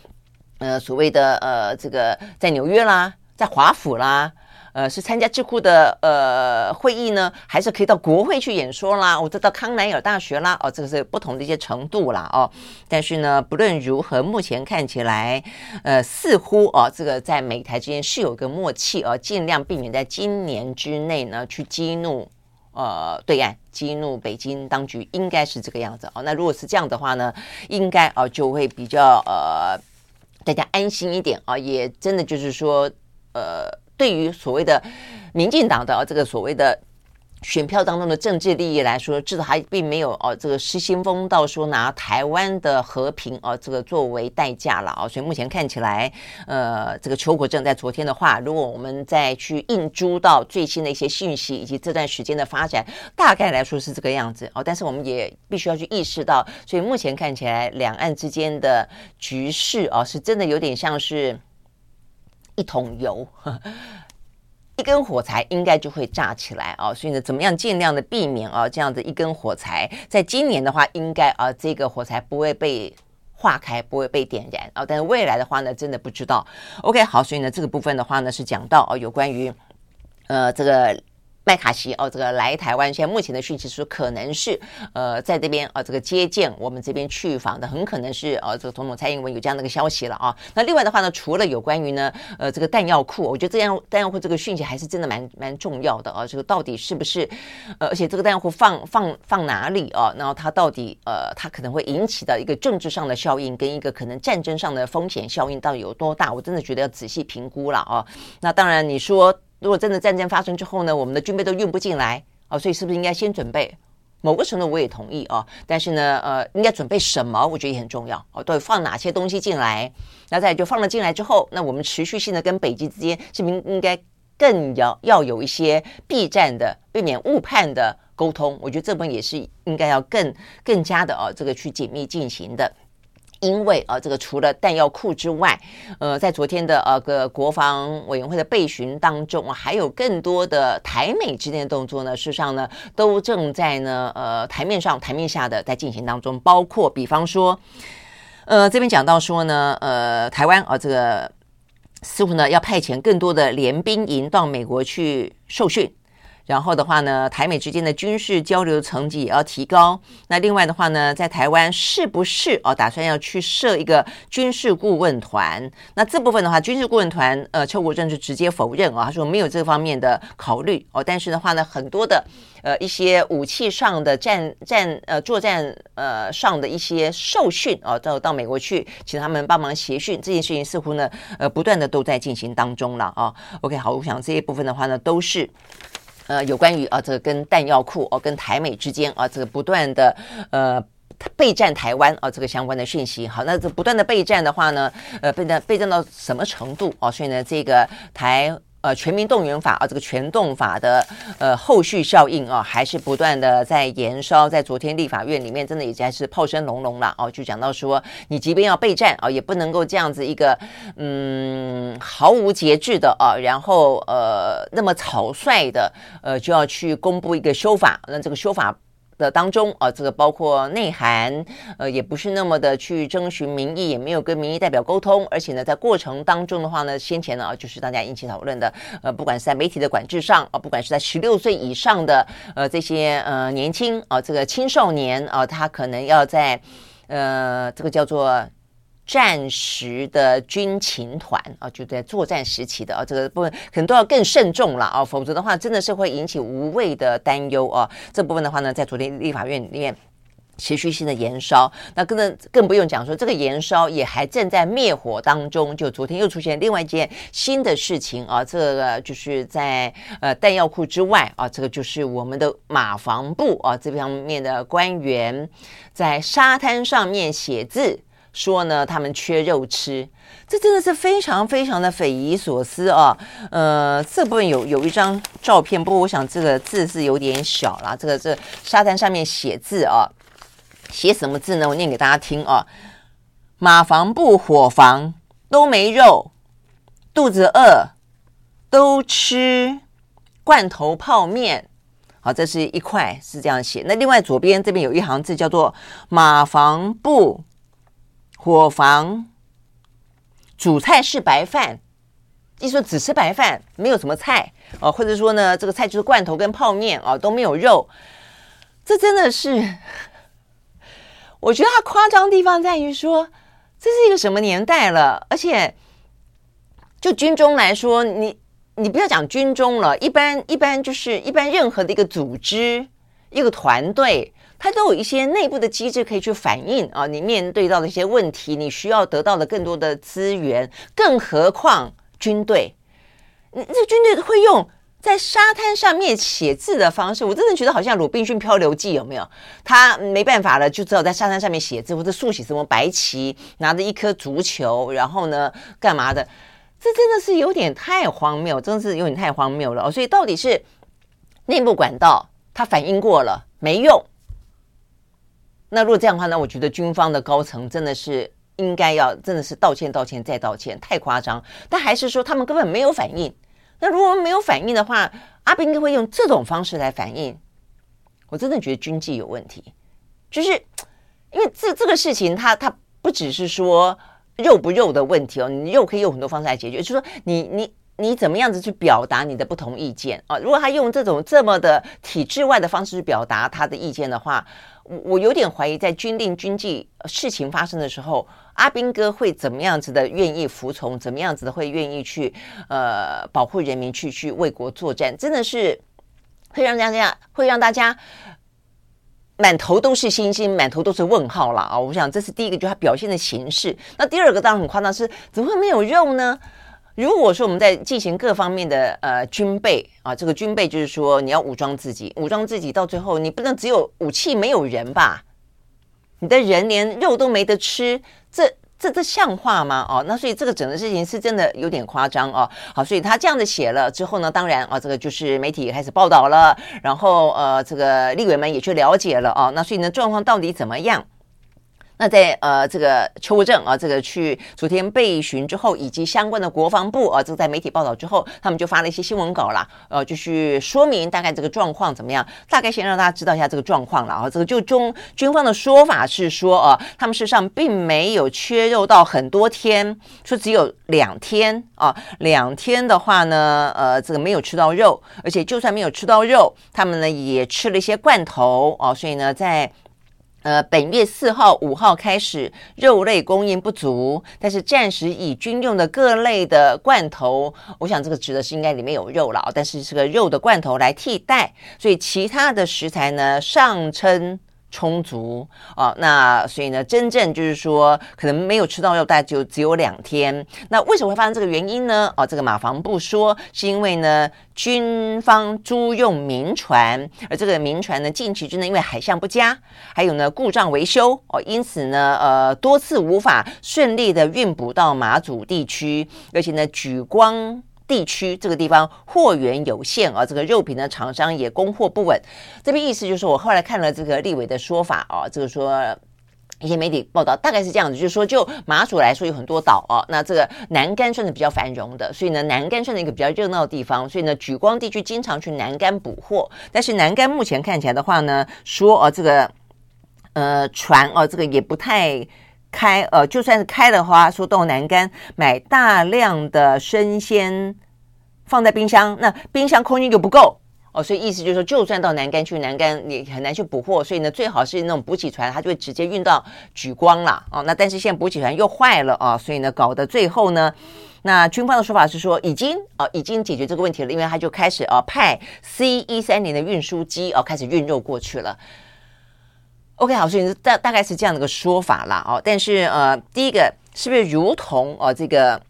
呃所谓的呃这个在纽约啦，在华府啦，呃是参加智库的呃会议呢，还是可以到国会去演说啦，我再到康奈尔大学啦，哦，这个是不同的一些程度啦，哦。但是呢，不论如何，目前看起来，呃，似乎哦，这个在美台之间是有个默契哦，尽量避免在今年之内呢去激怒。呃，对岸激怒北京当局应该是这个样子哦。那如果是这样的话呢，应该啊就会比较呃大家安心一点啊，也真的就是说呃，对于所谓的民进党的这个所谓的。选票当中的政治利益来说，至少还并没有哦，这个失心疯到说拿台湾的和平哦，这个作为代价了啊。所以目前看起来，呃，这个邱国正在昨天的话，如果我们再去印诸到最新的一些讯息以及这段时间的发展，大概来说是这个样子哦。但是我们也必须要去意识到，所以目前看起来两岸之间的局势哦，是真的有点像是一桶油。一根火柴应该就会炸起来啊，所以呢，怎么样尽量的避免啊这样子一根火柴，在今年的话，应该啊这个火柴不会被化开，不会被点燃啊，但是未来的话呢，真的不知道。OK，好，所以呢，这个部分的话呢，是讲到啊有关于呃这个。麦卡锡哦，这个来台湾，现在目前的讯息说可能是呃在这边啊、这个接见我们这边去访的，很可能是呃这个总统蔡英文有这样的一个消息了啊。那另外的话呢，除了有关于呢呃这个弹药库，我觉得这样弹药库这个讯息还是真的蛮蛮重要的啊。这个到底是不是呃，而且这个弹药库放放放哪里啊？然后它到底呃它可能会引起的一个政治上的效应，跟一个可能战争上的风险效应到底有多大？我真的觉得要仔细评估了啊。那当然你说。如果真的战争发生之后呢，我们的军备都运不进来啊，所以是不是应该先准备？某个程度我也同意啊，但是呢，呃，应该准备什么？我觉得也很重要哦。对，放哪些东西进来？那再就放了进来之后，那我们持续性的跟北极之间是不是应该更要要有一些避战的、避免误判的沟通？我觉得这部分也是应该要更更加的啊，这个去紧密进行的。因为啊，这个除了弹药库之外，呃，在昨天的呃个国防委员会的备询当中，还有更多的台美之间的动作呢，事实上呢，都正在呢呃台面上、台面下的在进行当中，包括比方说，呃，这边讲到说呢，呃，台湾啊，这个似乎呢要派遣更多的联兵营到美国去受训。然后的话呢，台美之间的军事交流层级也要提高。那另外的话呢，在台湾是不是哦打算要去设一个军事顾问团？那这部分的话，军事顾问团呃，邱国正是直接否认啊，他说没有这方面的考虑哦。但是的话呢，很多的呃一些武器上的战战呃作战呃上的一些受训哦，到到美国去请他们帮忙协训，这件事情似乎呢呃不断的都在进行当中了啊。OK，好，我想这一部分的话呢都是。呃，有关于啊，这个跟弹药库哦，跟台美之间啊，这个不断的呃备战台湾啊，这个相关的讯息。好，那这不断的备战的话呢，呃，备战备战到什么程度啊？所以呢，这个台。呃，全民动员法啊，这个全动法的呃后续效应啊，还是不断的在延烧。在昨天立法院里面，真的已经是炮声隆隆了哦，就讲到说，你即便要备战啊，也不能够这样子一个嗯毫无节制的啊，然后呃那么草率的呃就要去公布一个修法，那这个修法。的当中啊，这个包括内涵，呃，也不是那么的去征询民意，也没有跟民意代表沟通，而且呢，在过程当中的话呢，先前呢啊，就是大家引起讨论的，呃，不管是在媒体的管制上啊，不管是在十六岁以上的呃这些呃年轻啊，这个青少年啊，他可能要在呃这个叫做。战时的军情团啊，就在作战时期的啊，这个部分可能都要更慎重了啊，否则的话，真的是会引起无谓的担忧啊。这部分的话呢，在昨天立法院里面持续性的延烧，那更更不用讲说，这个延烧也还正在灭火当中。就昨天又出现另外一件新的事情啊，这个就是在呃弹药库之外啊，这个就是我们的马防部啊这方面的官员在沙滩上面写字。说呢，他们缺肉吃，这真的是非常非常的匪夷所思啊！呃，这部分有有一张照片，不过我想这个字是有点小了。这个这沙滩上面写字啊，写什么字呢？我念给大家听啊：马房部伙房都没肉，肚子饿，都吃罐头泡面。好，这是一块是这样写。那另外左边这边有一行字叫做马房部。伙房主菜是白饭，一说只吃白饭，没有什么菜哦，或者说呢，这个菜就是罐头跟泡面哦，都没有肉。这真的是，我觉得他夸张的地方在于说，这是一个什么年代了？而且，就军中来说，你你不要讲军中了，一般一般就是一般任何的一个组织，一个团队。它都有一些内部的机制可以去反映啊，你面对到的一些问题，你需要得到的更多的资源，更何况军队，你这军队会用在沙滩上面写字的方式，我真的觉得好像《鲁滨逊漂流记》有没有？他没办法了，就只好在沙滩上面写字，或者竖起什么白旗，拿着一颗足球，然后呢，干嘛的？这真的是有点太荒谬，真的是有点太荒谬了哦。所以到底是内部管道，他反应过了没用？那如果这样的话呢，我觉得军方的高层真的是应该要真的是道歉、道歉再道歉，太夸张。但还是说他们根本没有反应。那如果没有反应的话，阿兵哥会用这种方式来反应。我真的觉得军纪有问题，就是因为这这个事情它，它它不只是说肉不肉的问题哦，你肉可以用很多方式来解决，就是说你你。你怎么样子去表达你的不同意见啊？如果他用这种这么的体制外的方式去表达他的意见的话，我我有点怀疑，在军令军纪事情发生的时候，阿兵哥会怎么样子的愿意服从，怎么样子的会愿意去呃保护人民，去去为国作战，真的是会让大家会让大家满头都是星星，满头都是问号了啊！我想这是第一个，就是他表现的形式。那第二个当然很夸张，是怎么会没有肉呢？如果说我们在进行各方面的呃军备啊，这个军备就是说你要武装自己，武装自己到最后你不能只有武器没有人吧？你的人连肉都没得吃，这这这像话吗？哦，那所以这个整个事情是真的有点夸张哦。好，所以他这样子写了之后呢，当然啊，这个就是媒体也开始报道了，然后呃，这个立委们也去了解了哦。那所以呢，状况到底怎么样？那在呃这个邱国正啊，这个去昨天被询之后，以及相关的国防部啊，这个在媒体报道之后，他们就发了一些新闻稿啦，呃，就去说明大概这个状况怎么样，大概先让大家知道一下这个状况了啊。这个就中军方的说法是说啊，他们事实上并没有缺肉到很多天，说只有两天啊，两天的话呢，呃，这个没有吃到肉，而且就算没有吃到肉，他们呢也吃了一些罐头哦，所以呢在。呃，本月四号、五号开始肉类供应不足，但是暂时以军用的各类的罐头，我想这个指的是应该里面有肉了，但是这个肉的罐头来替代，所以其他的食材呢上称充足哦，那所以呢，真正就是说可能没有吃到肉，大概就只有两天。那为什么会发生这个原因呢？哦，这个马房部说是因为呢，军方租用民船，而这个民船呢，近期真的因为海象不佳，还有呢故障维修哦，因此呢，呃，多次无法顺利的运补到马祖地区，而且呢，举光。地区这个地方货源有限啊，这个肉品的厂商也供货不稳。这边意思就是，我后来看了这个立委的说法啊，这个说一些媒体报道大概是这样子，就是说就马祖来说有很多岛啊，那这个南竿算是比较繁荣的，所以呢南竿算是一个比较热闹的地方，所以呢莒光地区经常去南竿补货。但是南竿目前看起来的话呢，说啊这个呃船啊这个也不太。开呃，就算是开的话，说到南竿买大量的生鲜放在冰箱，那冰箱空间就不够哦，所以意思就是说，就算到南竿去，南竿你很难去补货，所以呢，最好是那种补给船，它就会直接运到莒光了哦。那但是现在补给船又坏了啊，所以呢，搞得最后呢，那军方的说法是说已经啊已经解决这个问题了，因为他就开始啊派 C 一三零的运输机啊开始运肉过去了。OK，好，所以大大概是这样的一个说法啦。哦。但是呃，第一个是不是如同哦这个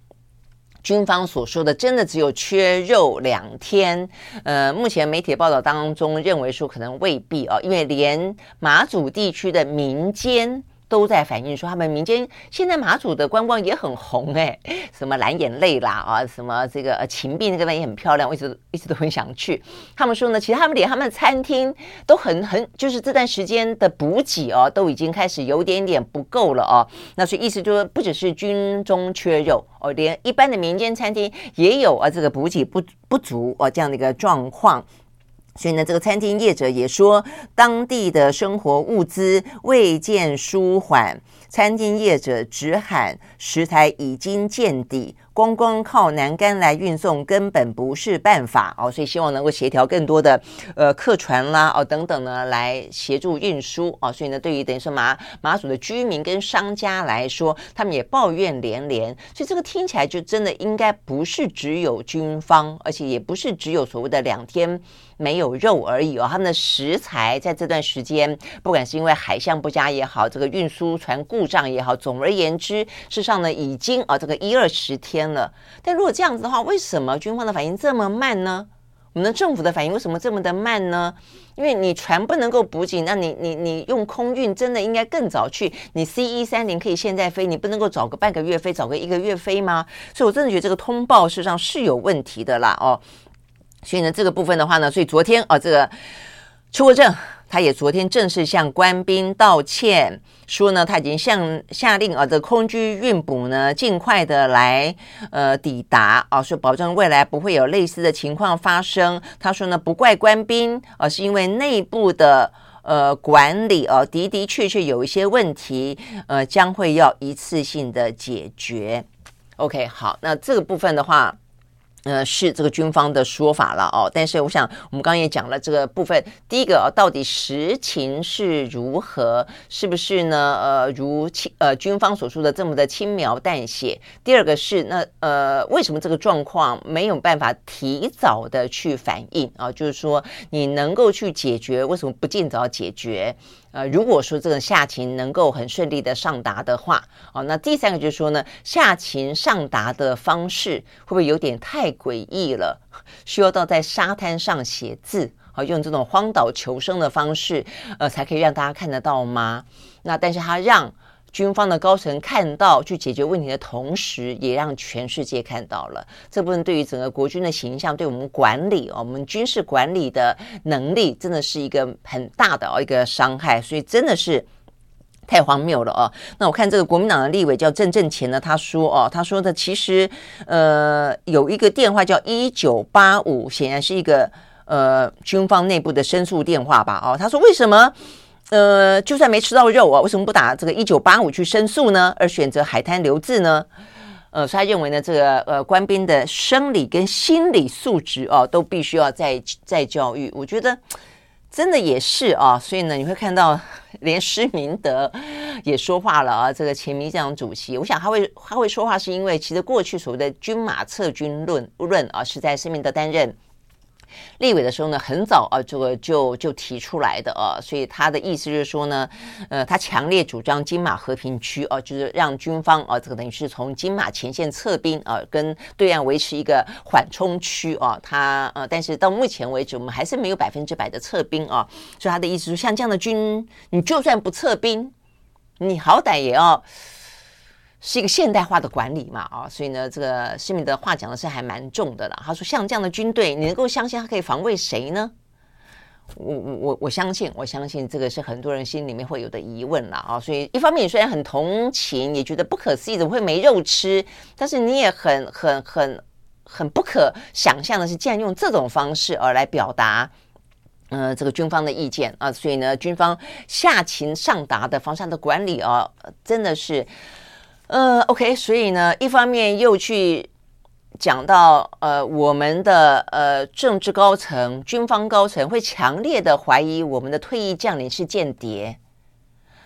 军方所说的，真的只有缺肉两天？呃，目前媒体报道当中认为说可能未必哦，因为连马祖地区的民间。都在反映说，他们民间现在马祖的观光也很红哎，什么蓝眼泪啦啊，什么这个秦壁那个也很漂亮，我一直一直都很想去。他们说呢，其实他们连他们餐厅都很很，就是这段时间的补给哦，都已经开始有点点不够了哦。那所以意思就是，不只是军中缺肉哦，连一般的民间餐厅也有啊，这个补给不不足哦这样的一个状况。所以呢，这个餐厅业者也说，当地的生活物资未见舒缓，餐厅业者直喊食材已经见底。光光靠栏杆来运送根本不是办法哦，所以希望能够协调更多的呃客船啦哦等等呢来协助运输哦，所以呢，对于等于说马马祖的居民跟商家来说，他们也抱怨连连，所以这个听起来就真的应该不是只有军方，而且也不是只有所谓的两天没有肉而已哦，他们的食材在这段时间，不管是因为海象不佳也好，这个运输船故障也好，总而言之，事实上呢，已经啊这个一二十天。了，但如果这样子的话，为什么军方的反应这么慢呢？我们的政府的反应为什么这么的慢呢？因为你船不能够补给，那你你你用空运真的应该更早去。你 C 一三零可以现在飞，你不能够找个半个月飞，找个一个月飞吗？所以我真的觉得这个通报事实上是有问题的啦哦。所以呢，这个部分的话呢，所以昨天啊、哦，这个邱国正。他也昨天正式向官兵道歉，说呢，他已经向下令啊，这空军运补呢，尽快的来呃抵达啊，说保证未来不会有类似的情况发生。他说呢，不怪官兵，而、啊、是因为内部的呃管理啊，的的确确有一些问题，呃，将会要一次性的解决。OK，好，那这个部分的话。呃，是这个军方的说法了哦，但是我想我们刚刚也讲了这个部分。第一个哦，到底实情是如何？是不是呢？呃，如轻呃军方所说的这么的轻描淡写？第二个是那呃，为什么这个状况没有办法提早的去反应啊？就是说你能够去解决，为什么不尽早解决？呃，如果说这个下情能够很顺利的上达的话，哦，那第三个就是说呢，下情上达的方式会不会有点太诡异了？需要到在沙滩上写字，好，用这种荒岛求生的方式，呃，才可以让大家看得到吗？那但是他让。军方的高层看到去解决问题的同时，也让全世界看到了这部分对于整个国军的形象，对我们管理我们军事管理的能力，真的是一个很大的哦一个伤害。所以真的是太荒谬了哦！那我看这个国民党的立委叫郑正前呢，他说哦，他说的其实呃有一个电话叫一九八五，显然是一个呃军方内部的申诉电话吧？哦，他说为什么呃就算没吃到肉啊，为什么不打这个一九八五去申诉呢？而选择海滩留置呢？呃，所以他认为呢，这个呃官兵的生理跟心理素质哦，都必须要再再教育。我觉得。真的也是啊，所以呢，你会看到连施明德也说话了啊。这个前民进党主席，我想他会他会说话，是因为其实过去所谓的军马撤军论论啊，是在施明德担任。立委的时候呢，很早啊，这个就就提出来的啊，所以他的意思就是说呢，呃，他强烈主张金马和平区啊，就是让军方啊，这个等于是从金马前线撤兵啊，跟对岸维持一个缓冲区啊，他呃，但是到目前为止，我们还是没有百分之百的撤兵啊，所以他的意思说，像这样的军，你就算不撤兵，你好歹也要。是一个现代化的管理嘛，啊，所以呢，这个施明德话讲的是还蛮重的了。他说，像这样的军队，你能够相信他可以防卫谁呢？我我我我相信，我相信这个是很多人心里面会有的疑问了啊。所以一方面，你虽然很同情，也觉得不可思议，怎么会没肉吃？但是你也很很很很不可想象的是，竟然用这种方式而来表达，呃，这个军方的意见啊。所以呢，军方下情上达的方向的管理啊，真的是。呃，OK，所以呢，一方面又去讲到呃，我们的呃政治高层、军方高层会强烈的怀疑我们的退役将领是间谍，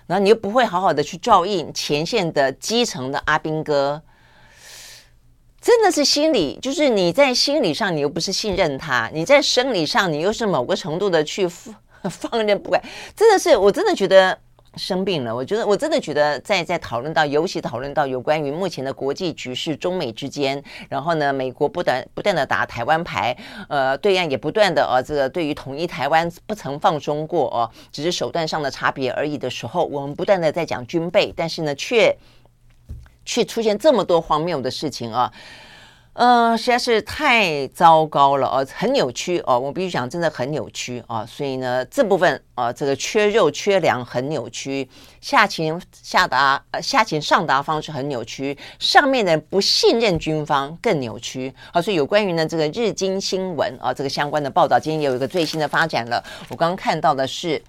然后你又不会好好的去照应前线的基层的阿兵哥，真的是心理，就是你在心理上你又不是信任他，你在生理上你又是某个程度的去放任不管，真的是，我真的觉得。生病了，我觉得我真的觉得在，在讨论到，尤其讨论到有关于目前的国际局势，中美之间，然后呢，美国不断不断的打台湾牌，呃，对岸也不断的呃、这个对于统一台湾不曾放松过哦、只是手段上的差别而已的时候，我们不断的在讲军备，但是呢，却却出现这么多荒谬的事情啊。呃，实在是太糟糕了哦，很扭曲哦，我必须讲，真的很扭曲啊。所以呢，这部分啊，这个缺肉缺粮很扭曲，下情下达呃下情上达方式很扭曲，上面的不信任军方更扭曲。好，所以有关于呢这个日经新闻啊这个相关的报道，今天也有一个最新的发展了。我刚刚看到的是，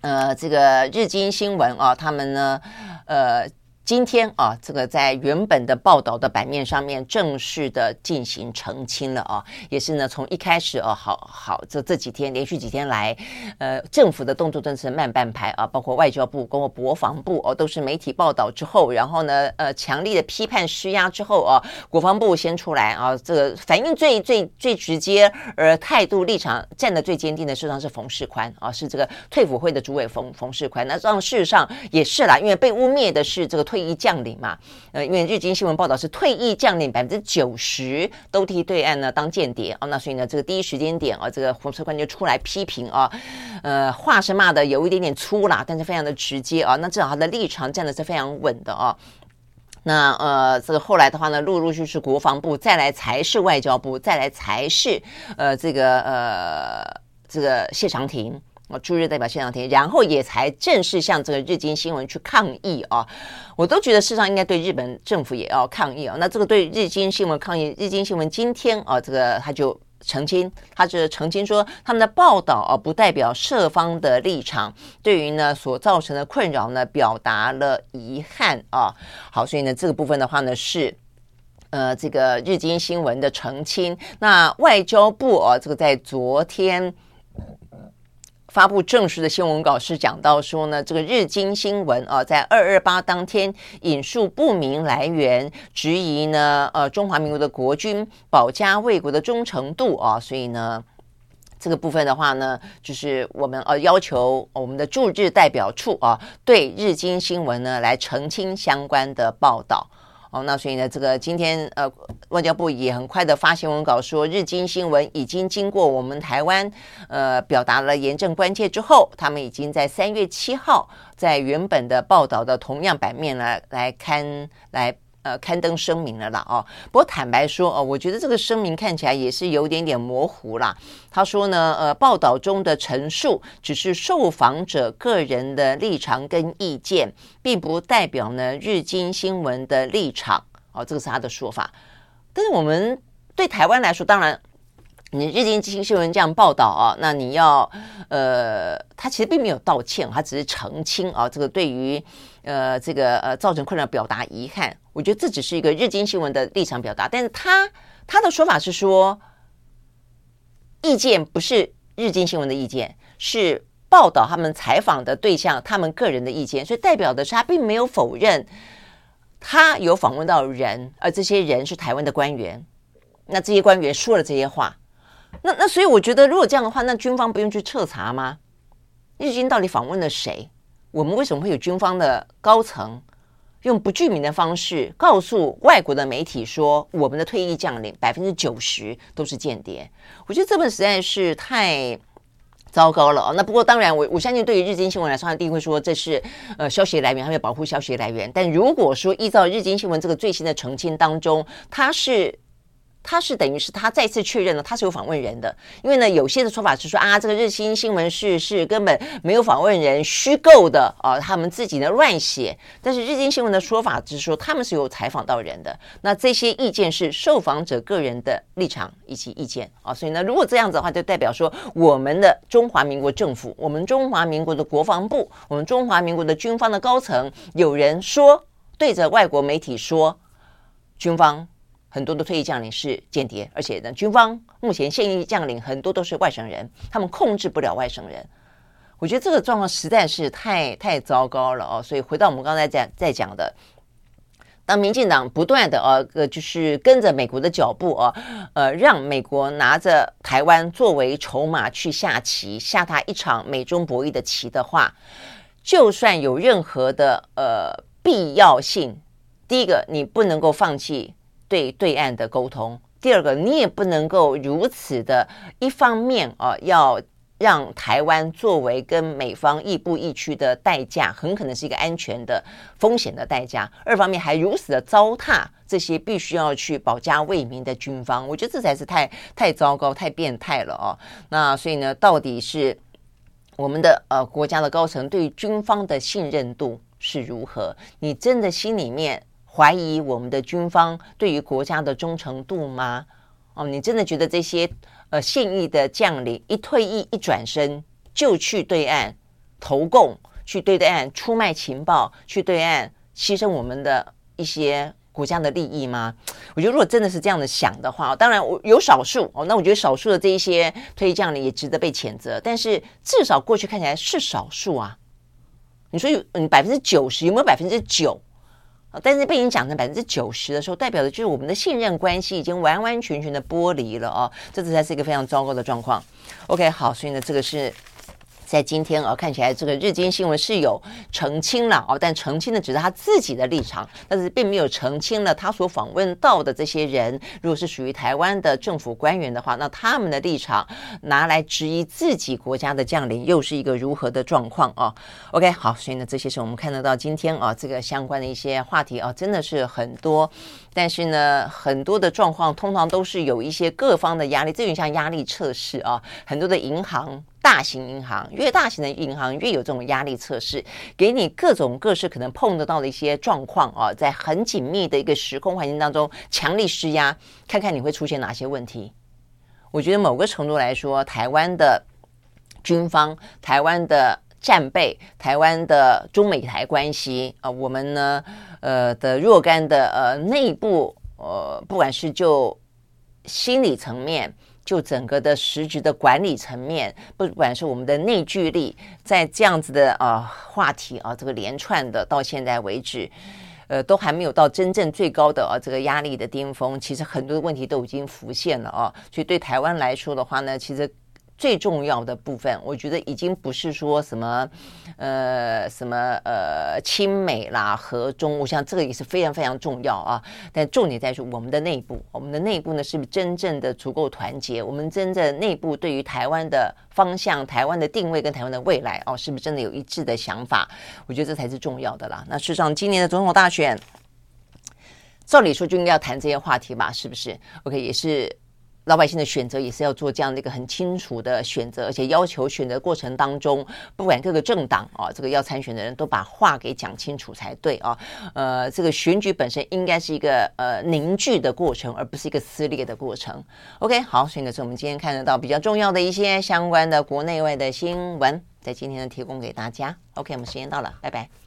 呃，这个日经新闻啊，他们呢，呃。今天啊，这个在原本的报道的版面上面正式的进行澄清了啊，也是呢从一开始哦，好好这这几天连续几天来，呃，政府的动作真是慢半拍啊，包括外交部、包括国防部哦，都是媒体报道之后，然后呢，呃，强力的批判施压之后啊，国防部先出来啊，这个反应最最最直接，而态度立场站得最坚定的，事实上是冯世宽啊，是这个退辅会的主委冯冯世宽。那这样事实上也是啦，因为被污蔑的是这个退。退役将领嘛，呃，因为日经新闻报道是退役将领百分之九十都替对岸呢当间谍哦，那所以呢，这个第一时间点啊，这个冯世宽就出来批评啊，呃，话是骂的有一点点粗啦，但是非常的直接啊，那至少他的立场站的是非常稳的啊。那呃，这个后来的话呢，陆陆续续国防部，再来才是外交部，再来才是呃这个呃这个谢长廷。啊，驻日代表谢长廷，然后也才正式向这个日经新闻去抗议啊！我都觉得事实上应该对日本政府也要抗议啊。那这个对日经新闻抗议，日经新闻今天啊，这个他就澄清，他就澄清说他们的报道啊不代表社方的立场，对于呢所造成的困扰呢表达了遗憾啊。好，所以呢这个部分的话呢是呃这个日经新闻的澄清。那外交部啊这个在昨天。发布正式的新闻稿是讲到说呢，这个日经新闻啊，在二二八当天引述不明来源，质疑呢，呃，中华民国的国军保家卫国的忠诚度啊，所以呢，这个部分的话呢，就是我们呃要求我们的驻日代表处啊，对日经新闻呢来澄清相关的报道。哦，那所以呢，这个今天呃，外交部也很快的发新闻稿说，日经新闻已经经过我们台湾呃表达了严正关切之后，他们已经在三月七号在原本的报道的同样版面来来刊来呃刊登声明了啦哦。不过坦白说哦，我觉得这个声明看起来也是有点点模糊啦。他说呢，呃，报道中的陈述只是受访者个人的立场跟意见，并不代表呢日经新闻的立场哦，这个是他的说法。但是我们对台湾来说，当然。你日经新闻这样报道啊，那你要呃，他其实并没有道歉，他只是澄清啊，这个对于呃这个呃造成困扰表达遗憾，我觉得这只是一个日经新闻的立场表达，但是他他的说法是说，意见不是日经新闻的意见，是报道他们采访的对象他们个人的意见，所以代表的是他并没有否认他有访问到人，而这些人是台湾的官员，那这些官员说了这些话。那那所以我觉得，如果这样的话，那军方不用去彻查吗？日军到底访问了谁？我们为什么会有军方的高层用不具名的方式告诉外国的媒体说，我们的退役将领百分之九十都是间谍？我觉得这本实在是太糟糕了哦。那不过当然我，我相信对于日经新闻来说，他一定会说这是呃消息来源，他们要保护消息来源。但如果说依照日经新闻这个最新的澄清当中，他是。他是等于是他再次确认了他是有访问人的，因为呢有些的说法是说啊这个日经新闻是是根本没有访问人虚构的啊，他们自己呢乱写。但是日经新闻的说法是说他们是有采访到人的，那这些意见是受访者个人的立场以及意见啊，所以呢如果这样子的话，就代表说我们的中华民国政府，我们中华民国的国防部，我们中华民国的军方的高层有人说对着外国媒体说军方。很多的退役将领是间谍，而且呢，军方目前现役将领很多都是外省人，他们控制不了外省人。我觉得这个状况实在是太太糟糕了哦。所以回到我们刚才在在讲的，当民进党不断的呃就是跟着美国的脚步啊，呃，让美国拿着台湾作为筹码去下棋，下他一场美中博弈的棋的话，就算有任何的呃必要性，第一个你不能够放弃。对对岸的沟通，第二个，你也不能够如此的，一方面啊，要让台湾作为跟美方亦步亦趋的代价，很可能是一个安全的风险的代价；二方面还如此的糟蹋这些必须要去保家卫民的军方，我觉得这才是太太糟糕、太变态了哦。那所以呢，到底是我们的呃国家的高层对军方的信任度是如何？你真的心里面？怀疑我们的军方对于国家的忠诚度吗？哦，你真的觉得这些呃现役的将领一退役一转身就去对岸投共，去对岸出卖情报，去对岸牺牲我们的一些国家的利益吗？我觉得如果真的是这样的想的话，当然我有少数哦，那我觉得少数的这一些退役将领也值得被谴责，但是至少过去看起来是少数啊。你说有嗯百分之九十有没有百分之九？但是被你讲成百分之九十的时候，代表的就是我们的信任关系已经完完全全的剥离了哦，这才是一个非常糟糕的状况。OK，好，所以呢，这个是。在今天啊，看起来这个日经新闻是有澄清了哦，但澄清的只是他自己的立场，但是并没有澄清了他所访问到的这些人，如果是属于台湾的政府官员的话，那他们的立场拿来质疑自己国家的将领，又是一个如何的状况啊？OK，好，所以呢，这些是我们看得到今天啊，这个相关的一些话题啊，真的是很多，但是呢，很多的状况通常都是有一些各方的压力，这有像压力测试啊，很多的银行。大型银行，越大型的银行越有这种压力测试，给你各种各式可能碰得到的一些状况啊，在很紧密的一个时空环境当中强力施压，看看你会出现哪些问题。我觉得某个程度来说，台湾的军方、台湾的战备、台湾的中美台关系啊，我们呢，呃的若干的呃内部呃，不管是就心理层面。就整个的实质的管理层面，不管是我们的内聚力，在这样子的啊、话题啊，这个连串的到现在为止，呃，都还没有到真正最高的啊这个压力的巅峰。其实很多的问题都已经浮现了啊，所以对台湾来说的话呢，其实。最重要的部分，我觉得已经不是说什么，呃，什么呃，亲美啦、和中，我想这个也是非常非常重要啊。但重点在于我们的内部，我们的内部呢，是不是真正的足够团结？我们真正内部对于台湾的方向、台湾的定位跟台湾的未来，哦，是不是真的有一致的想法？我觉得这才是重要的啦。那事实上，今年的总统大选。照理说就应该要谈这些话题吧，是不是？OK，也是。老百姓的选择也是要做这样的一个很清楚的选择，而且要求选择过程当中，不管各个政党啊，这个要参选的人都把话给讲清楚才对啊。呃，这个选举本身应该是一个呃凝聚的过程，而不是一个撕裂的过程。OK，好，所以呢，是我们今天看得到比较重要的一些相关的国内外的新闻，在今天呢提供给大家。OK，我们时间到了，拜拜。